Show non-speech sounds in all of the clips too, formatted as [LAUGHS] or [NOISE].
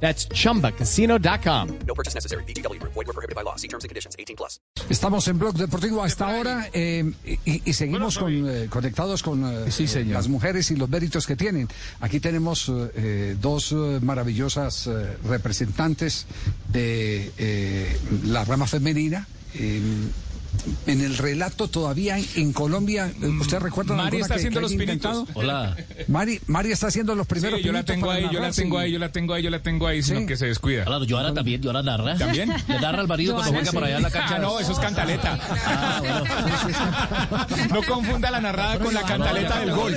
That's chumbacasino.com. No purchase necessary. Void were prohibited by law. See terms and conditions. 18 plus. Estamos en Blog Deportivo a esta hora eh, y, y seguimos con, eh, conectados con eh, Sí, señor. las mujeres y los méritos que tienen. Aquí tenemos eh, dos maravillosas eh, representantes de eh, la rama femenina. Eh, en el relato todavía en, Colombia, eh, ¿usted recuerda Mari está que- haciendo que los pinitos. Hola. Mari, Mari está haciendo los primeros Sí, yo la tengo ahí, yo la tengo sí. ahí, yo la tengo ahí, yo la tengo ahí, sino Sí. que se descuida. Claro, Joana también, Joana narra. ¿También? Le narra al marido cuando juega por allá en la cancha. Ah, no, eso es cantaleta. Ah, bueno. No confunda la narrada con la cantaleta del gol.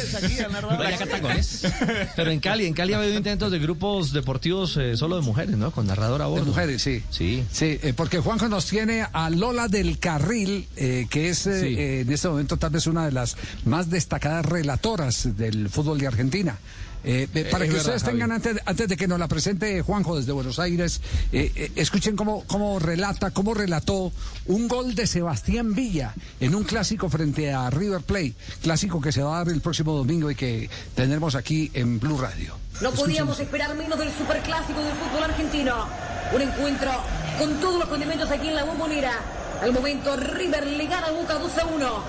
No. Pero en Cali, en Cali ha habido intentos de grupos deportivos eh, solo de mujeres, ¿no? Con narrador a bordo. De mujeres, sí. Sí. Sí, eh, porque Juanjo nos tiene a Lola del Carril, eh, que es eh, Sí. eh, en este momento tal vez una de las más destacadas relatoras del fútbol de Argentina. Eh, eh, para es que verdad, ustedes tengan, antes, antes de que nos la presente Juanjo desde Buenos Aires, eh, eh, escuchen cómo, cómo relata, cómo relató un gol de Sebastián Villa en un clásico frente a River Plate, clásico que se va a dar el próximo domingo y que tendremos aquí en Blue Radio. No podíamos esperar menos del superclásico del fútbol argentino. Un encuentro con todos los condimentos aquí en la bombonera. Al momento River le gana a Boca 2 a 1.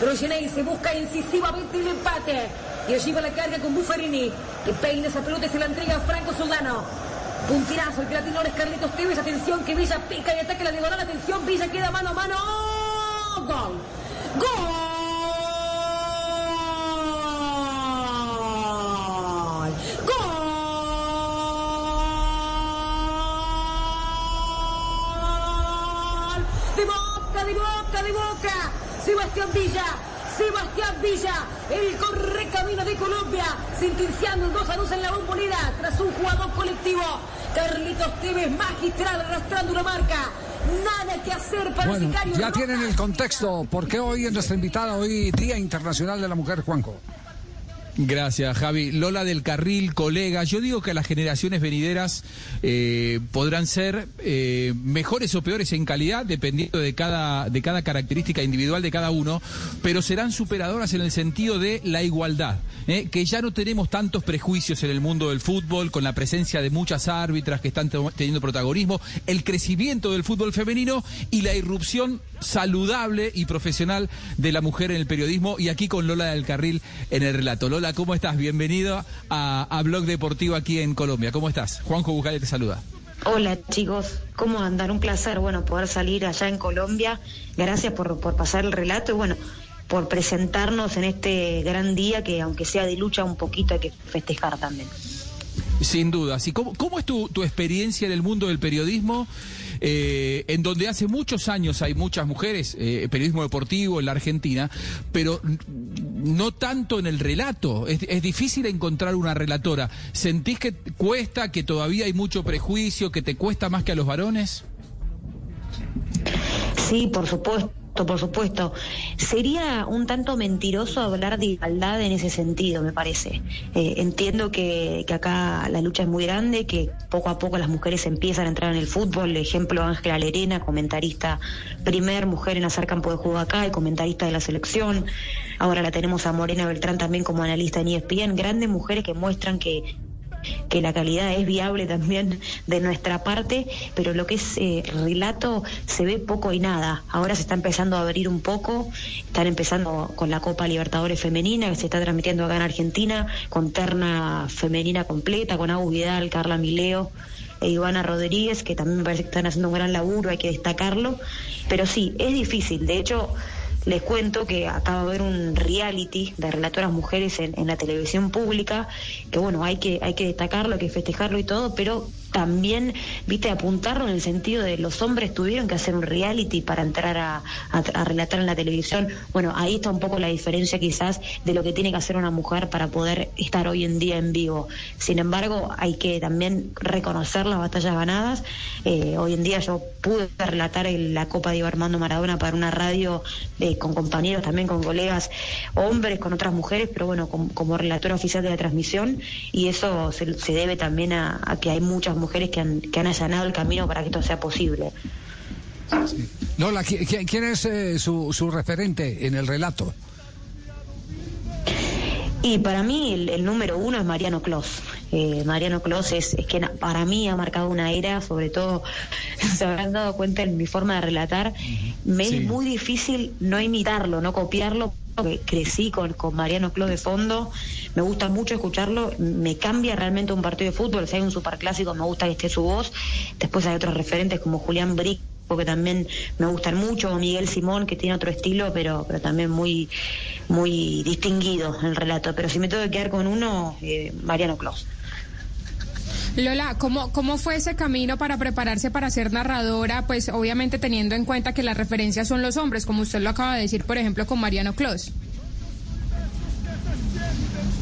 Pero se busca incisivamente el empate. Y allí va la carga con Buffarini. Que peina esa pelota y se la entrega a Franco Soldano. Puntirazo, el ahora es Carlitos Tevez. Atención que Villa pica y ataca la diagonal. Atención, Villa queda mano a mano. Gol. Gol. Sebastián Villa. Sebastián Villa, el correcamino de Colombia, sentenciando el 2 a 2 en la bombonera tras un jugador colectivo. Carlitos Tevez, magistral, arrastrando una marca. Nada que hacer para Bueno, Sicario ya tienen el contexto. ¿Por qué hoy es nuestra invitada, hoy Día Internacional de la Mujer, Juanjo? Gracias, Javi. Lola del Carril, colega. Yo digo que las generaciones venideras eh, podrán ser eh, mejores o peores en calidad, dependiendo de cada, de cada característica individual de cada uno, pero serán superadoras en el sentido de la igualdad. ¿eh? Que ya no tenemos tantos prejuicios en el mundo del fútbol, con la presencia de muchas árbitras que están teniendo protagonismo, el crecimiento del fútbol femenino y la irrupción saludable y profesional de la mujer en el periodismo. Y aquí con Lola del Carril en el relato. Lola, ¿cómo estás? Bienvenido a, a Blog Deportivo aquí en Colombia. ¿Cómo estás? Juanjo Bucale te saluda. Hola chicos, ¿cómo andan? Un placer, bueno, poder salir allá en Colombia. Gracias por, por pasar el relato y bueno, por presentarnos en este gran día que aunque sea de lucha un poquito hay que festejar también. Sin duda. ¿Y cómo, cómo es tu, tu experiencia en el mundo del periodismo? Eh, en donde hace muchos años hay muchas mujeres, eh, periodismo deportivo en la Argentina, pero no tanto en el relato. Es, es difícil encontrar una relatora. ¿Sentís que cuesta, que todavía hay mucho prejuicio, que te cuesta más que a los varones? Sí, por supuesto. Por supuesto, sería un tanto mentiroso hablar de igualdad en ese sentido, me parece. Eh, entiendo que, que acá la lucha es muy grande, que poco a poco las mujeres empiezan a entrar en el fútbol. Ejemplo, Ángela Lerena, comentarista, primer mujer en hacer campo de juego acá y comentarista de la selección. Ahora la tenemos a Morena Beltrán también como analista en ESPN. Grandes mujeres que muestran que que la calidad es viable también de nuestra parte, pero lo que es eh, relato se ve poco y nada. Ahora se está empezando a abrir un poco, están empezando con la Copa Libertadores Femenina, que se está transmitiendo acá en Argentina, con terna femenina completa, con Agus Vidal, Carla Mileo e Ivana Rodríguez, que también me parece que están haciendo un gran laburo, hay que destacarlo. Pero sí, es difícil. De hecho, les cuento que acaba de haber un reality de relatoras mujeres en, en la televisión pública, que bueno, hay que, hay que destacarlo, hay que festejarlo y todo, pero también, viste, apuntarlo en el sentido de los hombres tuvieron que hacer un reality para entrar a, relatar en la televisión. Bueno, ahí está un poco la diferencia quizás de lo que tiene que hacer una mujer para poder estar hoy en día en vivo. Sin embargo, hay que también reconocer las batallas ganadas. Eh, hoy en día yo pude relatar el- la Copa Diego Armando Maradona para una radio eh, con compañeros, también con colegas hombres, con otras mujeres, pero bueno, com- como, relatora oficial de la transmisión y eso se, debe también a que hay muchas mujeres que han, que han allanado el camino para que esto sea posible. Lola, ¿qui- qui- ¿quién es eh, su, su referente en el relato? Y para mí el, el número uno es Mariano Clos. Eh, Mariano Clos es, es que na- para mí ha marcado una era, sobre todo [LAUGHS] se habrán dado cuenta en mi forma de relatar. Me Sí. es muy difícil no imitarlo, no copiarlo. Crecí con, con Mariano Clos de fondo, me gusta mucho escucharlo, me cambia realmente un partido de fútbol, si hay un superclásico me gusta que esté su voz, después hay otros referentes como Julián Brick, porque también me gustan mucho, o Miguel Simón, que tiene otro estilo, pero, pero también muy, muy distinguido el relato. Pero si me tengo que quedar con uno, eh, Mariano Clos. Lola, ¿cómo, ¿cómo fue ese camino para prepararse para ser narradora? Pues obviamente teniendo en cuenta que las referencias son los hombres, como usted lo acaba de decir, por ejemplo, con Mariano Clos.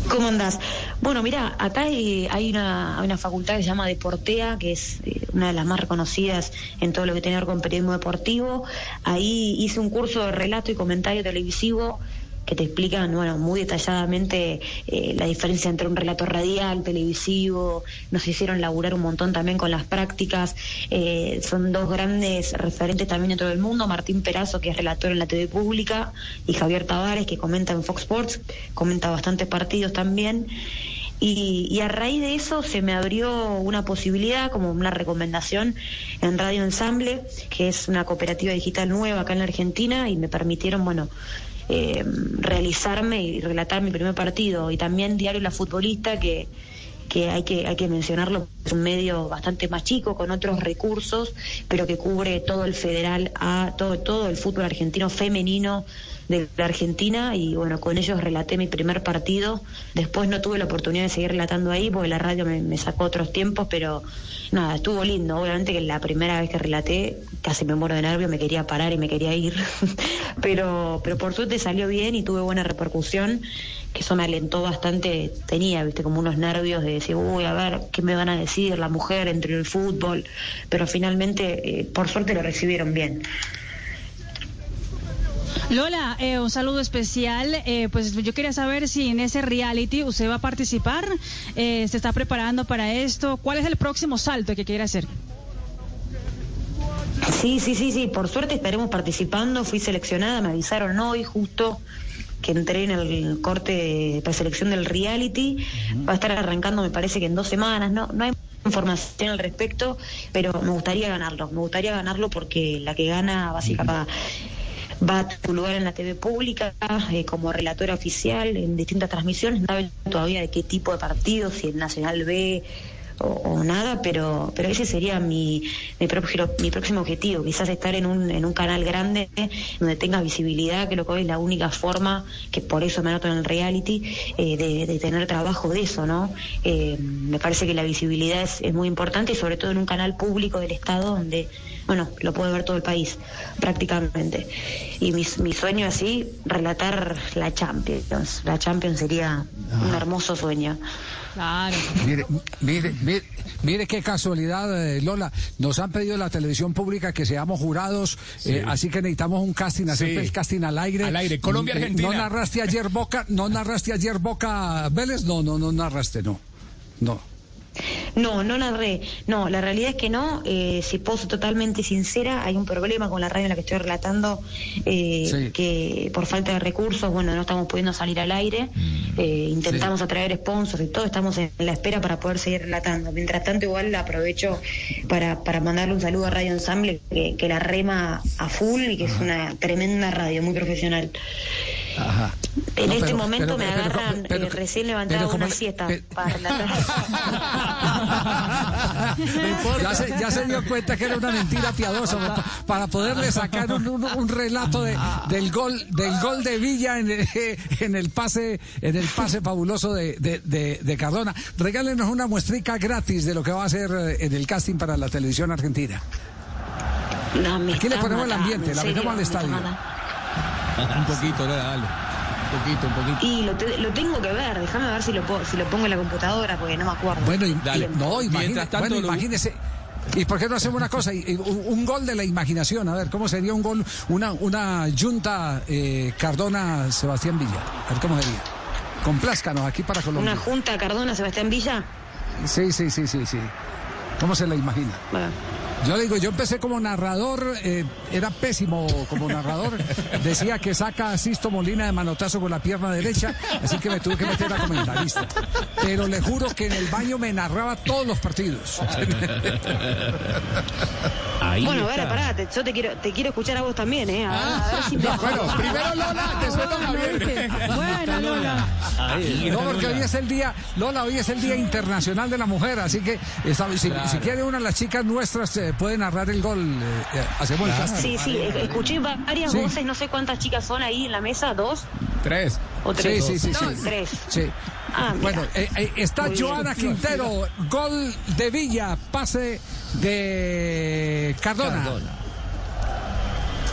¿Cómo andás? Bueno, mira, acá hay, una, hay una facultad que se llama Deportea, que es eh, una de las más reconocidas en todo lo que tiene que ver con periodismo deportivo. Ahí hice un curso de relato y comentario televisivo que te explican, bueno, muy detalladamente eh, la diferencia entre un relato radial, televisivo. Nos hicieron laburar un montón también con las prácticas. Eh, son dos grandes referentes también en todo el mundo. Martín Perazo, que es relator en la TV pública, y Javier Tavares, que comenta en Fox Sports, comenta bastantes partidos también. Y, y a raíz de eso se me abrió una posibilidad, como una recomendación en Radio Ensamble, que es una cooperativa digital nueva acá en la Argentina, y me permitieron, bueno, eh, realizarme y relatar mi primer partido. Y también Diario La Futbolista, que, que hay que hay que mencionarlo, es un medio bastante más chico, con otros recursos, pero que cubre todo el federal, a todo, todo el fútbol argentino femenino de Argentina y bueno, con ellos relaté mi primer partido. Después no tuve la oportunidad de seguir relatando ahí porque la radio me, me sacó otros tiempos, pero nada, estuvo lindo. Obviamente que la primera vez que relaté casi me muero de nervio, me quería parar y me quería ir, [LAUGHS] pero, pero por suerte salió bien y tuve buena repercusión que eso me alentó bastante, tenía, viste, como unos nervios de decir, uy, a ver, ¿qué me van a decir la mujer entre el fútbol? Pero finalmente, eh, por suerte lo recibieron bien. Lola, eh, un saludo especial. Eh, pues yo quería saber si en ese reality usted va a participar, eh, se está preparando para esto. ¿Cuál es el próximo salto que quiere hacer? Sí, sí, sí, sí, por suerte estaremos participando, fui seleccionada, me avisaron hoy justo que entré en el corte de preselección del reality, va a estar arrancando me parece que en dos semanas, no, no hay información al respecto, pero me gustaría ganarlo, me gustaría ganarlo porque la que gana básicamente va a tu lugar en la TV pública eh, como relatora oficial en distintas transmisiones, no saben todavía de qué tipo de partido, si el Nacional B o, o nada, pero pero ese sería mi, mi, próximo, mi próximo objetivo, quizás estar en un, en un canal grande donde tenga visibilidad, que lo que hoy es la única forma, que por eso me anoto en el reality, eh, de, de tener trabajo de eso, ¿no? Eh, me parece que la visibilidad es, es muy importante sobre todo en un canal público del Estado donde, bueno, lo puede ver todo el país prácticamente. Y mi, mi sueño así, relatar la Champions. La Champions sería un hermoso sueño. Claro. Mire, mire, mire, mire qué casualidad, eh, Lola. Nos han pedido la televisión pública que seamos jurados, eh, así que necesitamos un casting, hacer Sí. el casting al aire. Al aire. Colombia, Eh, Argentina. ¿No narraste ayer Boca? ¿No narraste ayer Boca Vélez? No, no, no narraste, no. No. No, no narré. No, la realidad es que no. Eh, si puedo ser totalmente sincera, hay un problema con la radio en la que estoy relatando, eh, Sí. que por falta de recursos, bueno, no estamos pudiendo salir al aire. Eh, intentamos atraer sponsors y todo, estamos en la espera para poder seguir relatando. Mientras tanto, igual aprovecho para, para mandarle un saludo a Radio Ensamble, que, que la rema a full y que es una tremenda radio, muy profesional. Ajá. En No, este pero- momento pero- me pero- agarran pero- eh, recién levantada una siesta para relatar. [LAUGHS] [LAUGHS] Ya se, ya se dio cuenta que era una mentira piadosa pa- para poderle sacar un, un- un relato de- del gol del gol de Villa en el, [LAUGHS] en el pase en el pase fabuloso de, de- de- de Cardona. Regálenos una muestrica gratis de lo que va a hacer eh, en el casting para la televisión argentina. No, Aquí le ponemos el ambiente, en la metemos al estadio. Un poquito, dale. Un poquito, un poquito. Y lo, te- lo tengo que ver, déjame ver si lo, si lo pongo en la computadora porque no me acuerdo. Bueno, y, Dale. y- no, imagine- Mientras tanto, bueno, lo- imagínese. ¿Y por qué no hacemos una cosa? Un, gol de la imaginación. A ver, ¿cómo sería un gol? Una, una junta eh, Cardona-Sebastián Villa. A ver cómo sería. Complázcanos aquí para Colombia. Una junta Cardona Sebastián Villa. Sí, sí, sí, sí, sí. ¿Cómo se la imagina? Bueno, Yo digo, yo empecé como narrador, eh, era pésimo como narrador. [LAUGHS] Decía que saca a Sisto Molina de manotazo con la pierna derecha, así que me tuve que meter a comentarista. Pero le juro que en el baño me narraba todos los partidos. [LAUGHS] bueno a ver, pará, te- yo te quiero, te quiero escuchar a vos también, ¿eh? A ver, a ver si me- [LAUGHS] Bueno, primero Lola, después Don Javier. Bueno, Lola. No, porque hoy es el día, Lola, hoy es el Día Internacional de la Mujer, así que esta- si, si quiere una de las chicas nuestras eh, puede narrar el gol, eh, eh, hacemos el casting. Sí, sí, eh, escuché va- varias Sí. voces, no sé cuántas chicas son ahí en la mesa, dos Tres. o Sí, tres. sí, sí, sí. Tres. Sí. Ah. Bueno, eh, eh, está Muy bien. Joana Quintero, gol de Villa, pase de Cardona.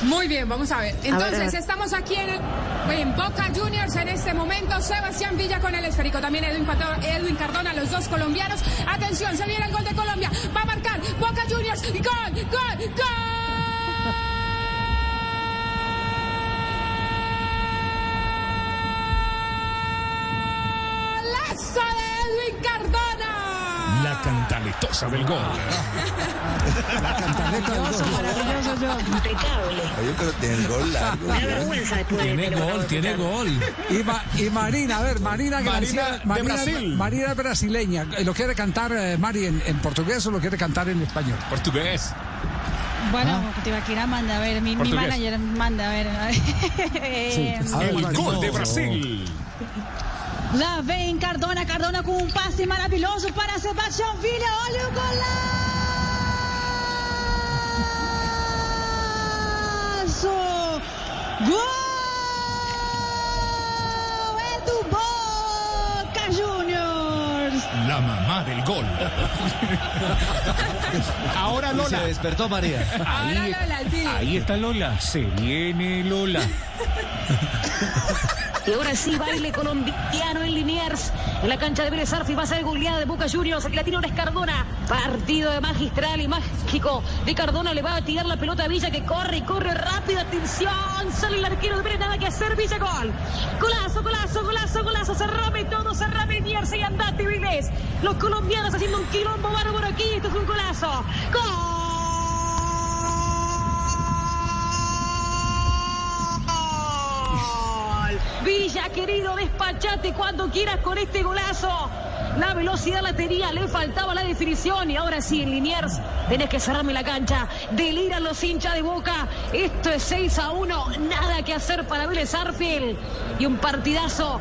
Muy bien, vamos a ver. Entonces, a ver. estamos aquí en, en Boca Juniors en este momento. Sebastián Villa con el esférico. También Edwin, Pato- Edwin Cardona, los dos colombianos. Atención, se viene el gol de Colombia. Va a marcar Boca Juniors. ¡Gol! ¡Gol! ¡Golazo Cantaletosa del gol. [LAUGHS] La cantaleta del gol. Maravilloso yo. Impecable. Oye, pero tiene el gol largo. Me da vergüenza Tiene gol, tiene gol. Y, Ma- y Marina, a ver, Marina García. Marina de Brasil. Marina es brasileña. Eh, ¿Lo quiere cantar, eh, Mari, en, en portugués o lo quiere cantar en español? Portugués. Bueno, Tibaquira manda, a ver, mi, mi manager manda, a ver. [LAUGHS] a ver. Eh, A ver, El gol de. Brasil. Lá vem Cardona, Cardona com um passe maravilhoso para Sebastião Villa. Olha o golaço! Gol! É do Boca Juniors! La mamá del gol. [LAUGHS] Ahora Se Lola. despertó María. Ahora Lola, sí. Ahí está Lola. Se viene Lola. [LAUGHS] Y ahora sí, baile colombiano en Liniers. En la cancha de Vélez Arfi va a ser goleada de Boca Juniors. Aquí la tiene es Cardona. Partido de magistral y mágico de Cardona. Le va a tirar la pelota a Villa que corre y corre rápido. Atención. Sale el arquero de Vélez. Nada que hacer. Villa gol. Golazo, golazo, golazo, golazo. Cerrame todo. Cerrame Liniers y andate Vélez. Los colombianos haciendo un quilombo bárbaro aquí. Esto es un golazo. ¡Gol! Villa, querido, despachate cuando quieras con este golazo. La velocidad la tenía, le faltaba la definición y ahora sí, en Liniers tenés que cerrarme la cancha. Deliran los hinchas de Boca. Esto es 6 a 1, nada que hacer para Vélez Arfield. Y un partidazo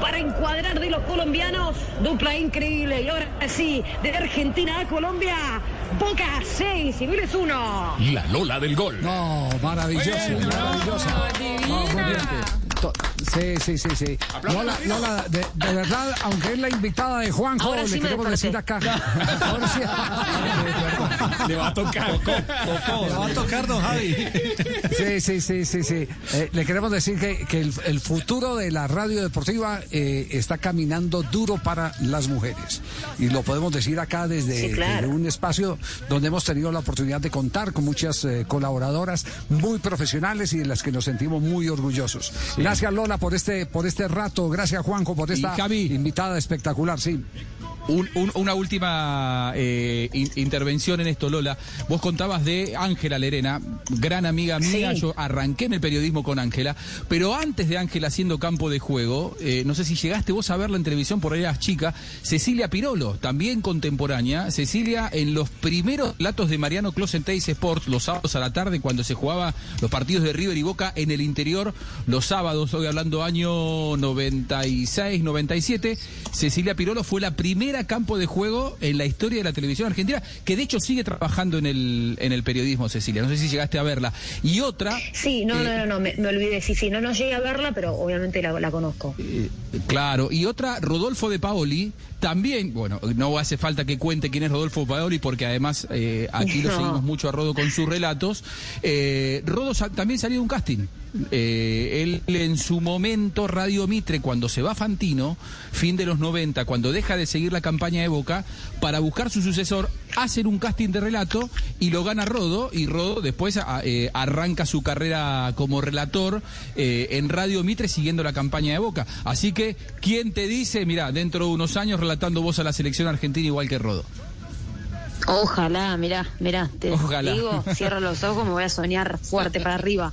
para encuadrar de los colombianos. Dupla increíble. Y ahora sí, de Argentina a Colombia. Boca 6 y Vélez 1. La Lola del gol. No, maravilloso, maravilloso. No, Sí, sí, sí, sí. Lola, Lola, de, de verdad, aunque es la invitada de Juanjo, Ahora le sí queremos decir acá. Ahora sí. Le va a tocar. Le va a tocar, don Javi. [LAUGHS] Sí, sí, sí, sí, sí. Eh, le queremos decir que, que el, el futuro de la radio deportiva eh, está caminando duro para las mujeres. Y lo podemos decir acá desde, Sí, claro. desde un espacio donde hemos tenido la oportunidad de contar con muchas eh, colaboradoras muy profesionales y de las que nos sentimos muy orgullosos. Gracias Lola por este, por este rato, gracias Juanjo por esta invitada espectacular, sí. Un- un- una última eh, in- intervención en esto, Lola. Vos contabas de Ángela Lerena, gran amiga mía. Sí. Yo arranqué en el periodismo con Ángela, pero antes de Ángela haciendo campo de juego, eh, no sé si llegaste vos a verla en televisión por ahí eras chica, Cecilia Pirolo, también contemporánea. Cecilia en los primeros platos de Mariano Clos en Teis Sports, los sábados a la tarde, cuando se jugaba los partidos de River y Boca en el interior, los sábados, hoy hablando año 96, 97, Cecilia Pirolo fue la primera campo de juego en la historia de la televisión argentina, que de hecho sigue trabajando en el, en el periodismo, Cecilia. No sé si llegaste a verla. Y otra... Sí, no, eh, no, no, no, me, me olvidé. Sí, sí, no, no llegué a verla, pero obviamente la, la conozco. Eh, Claro, y otra, Rodolfo de Paoli, también, bueno, no hace falta que cuente quién es Rodolfo Paoli, porque además eh, aquí lo [LAUGHS] No. seguimos mucho a Rodo con sus relatos. Eh, Rodo sa- también salió de un casting. Eh, él en su momento, Radio Mitre, cuando se va Fantino, fin de los 90, cuando deja de seguir la campaña de Boca, para buscar su sucesor, hacen un casting de relato y lo gana Rodo, y Rodo después a- eh, arranca su carrera como relator eh, en Radio Mitre siguiendo la campaña de Boca. Así que, ¿quién te dice, mira, dentro de unos años relatando vos a la selección argentina igual que Rodo? Ojalá, mirá, mirá, te Ojalá. digo, cierro los ojos, me voy a soñar fuerte para arriba.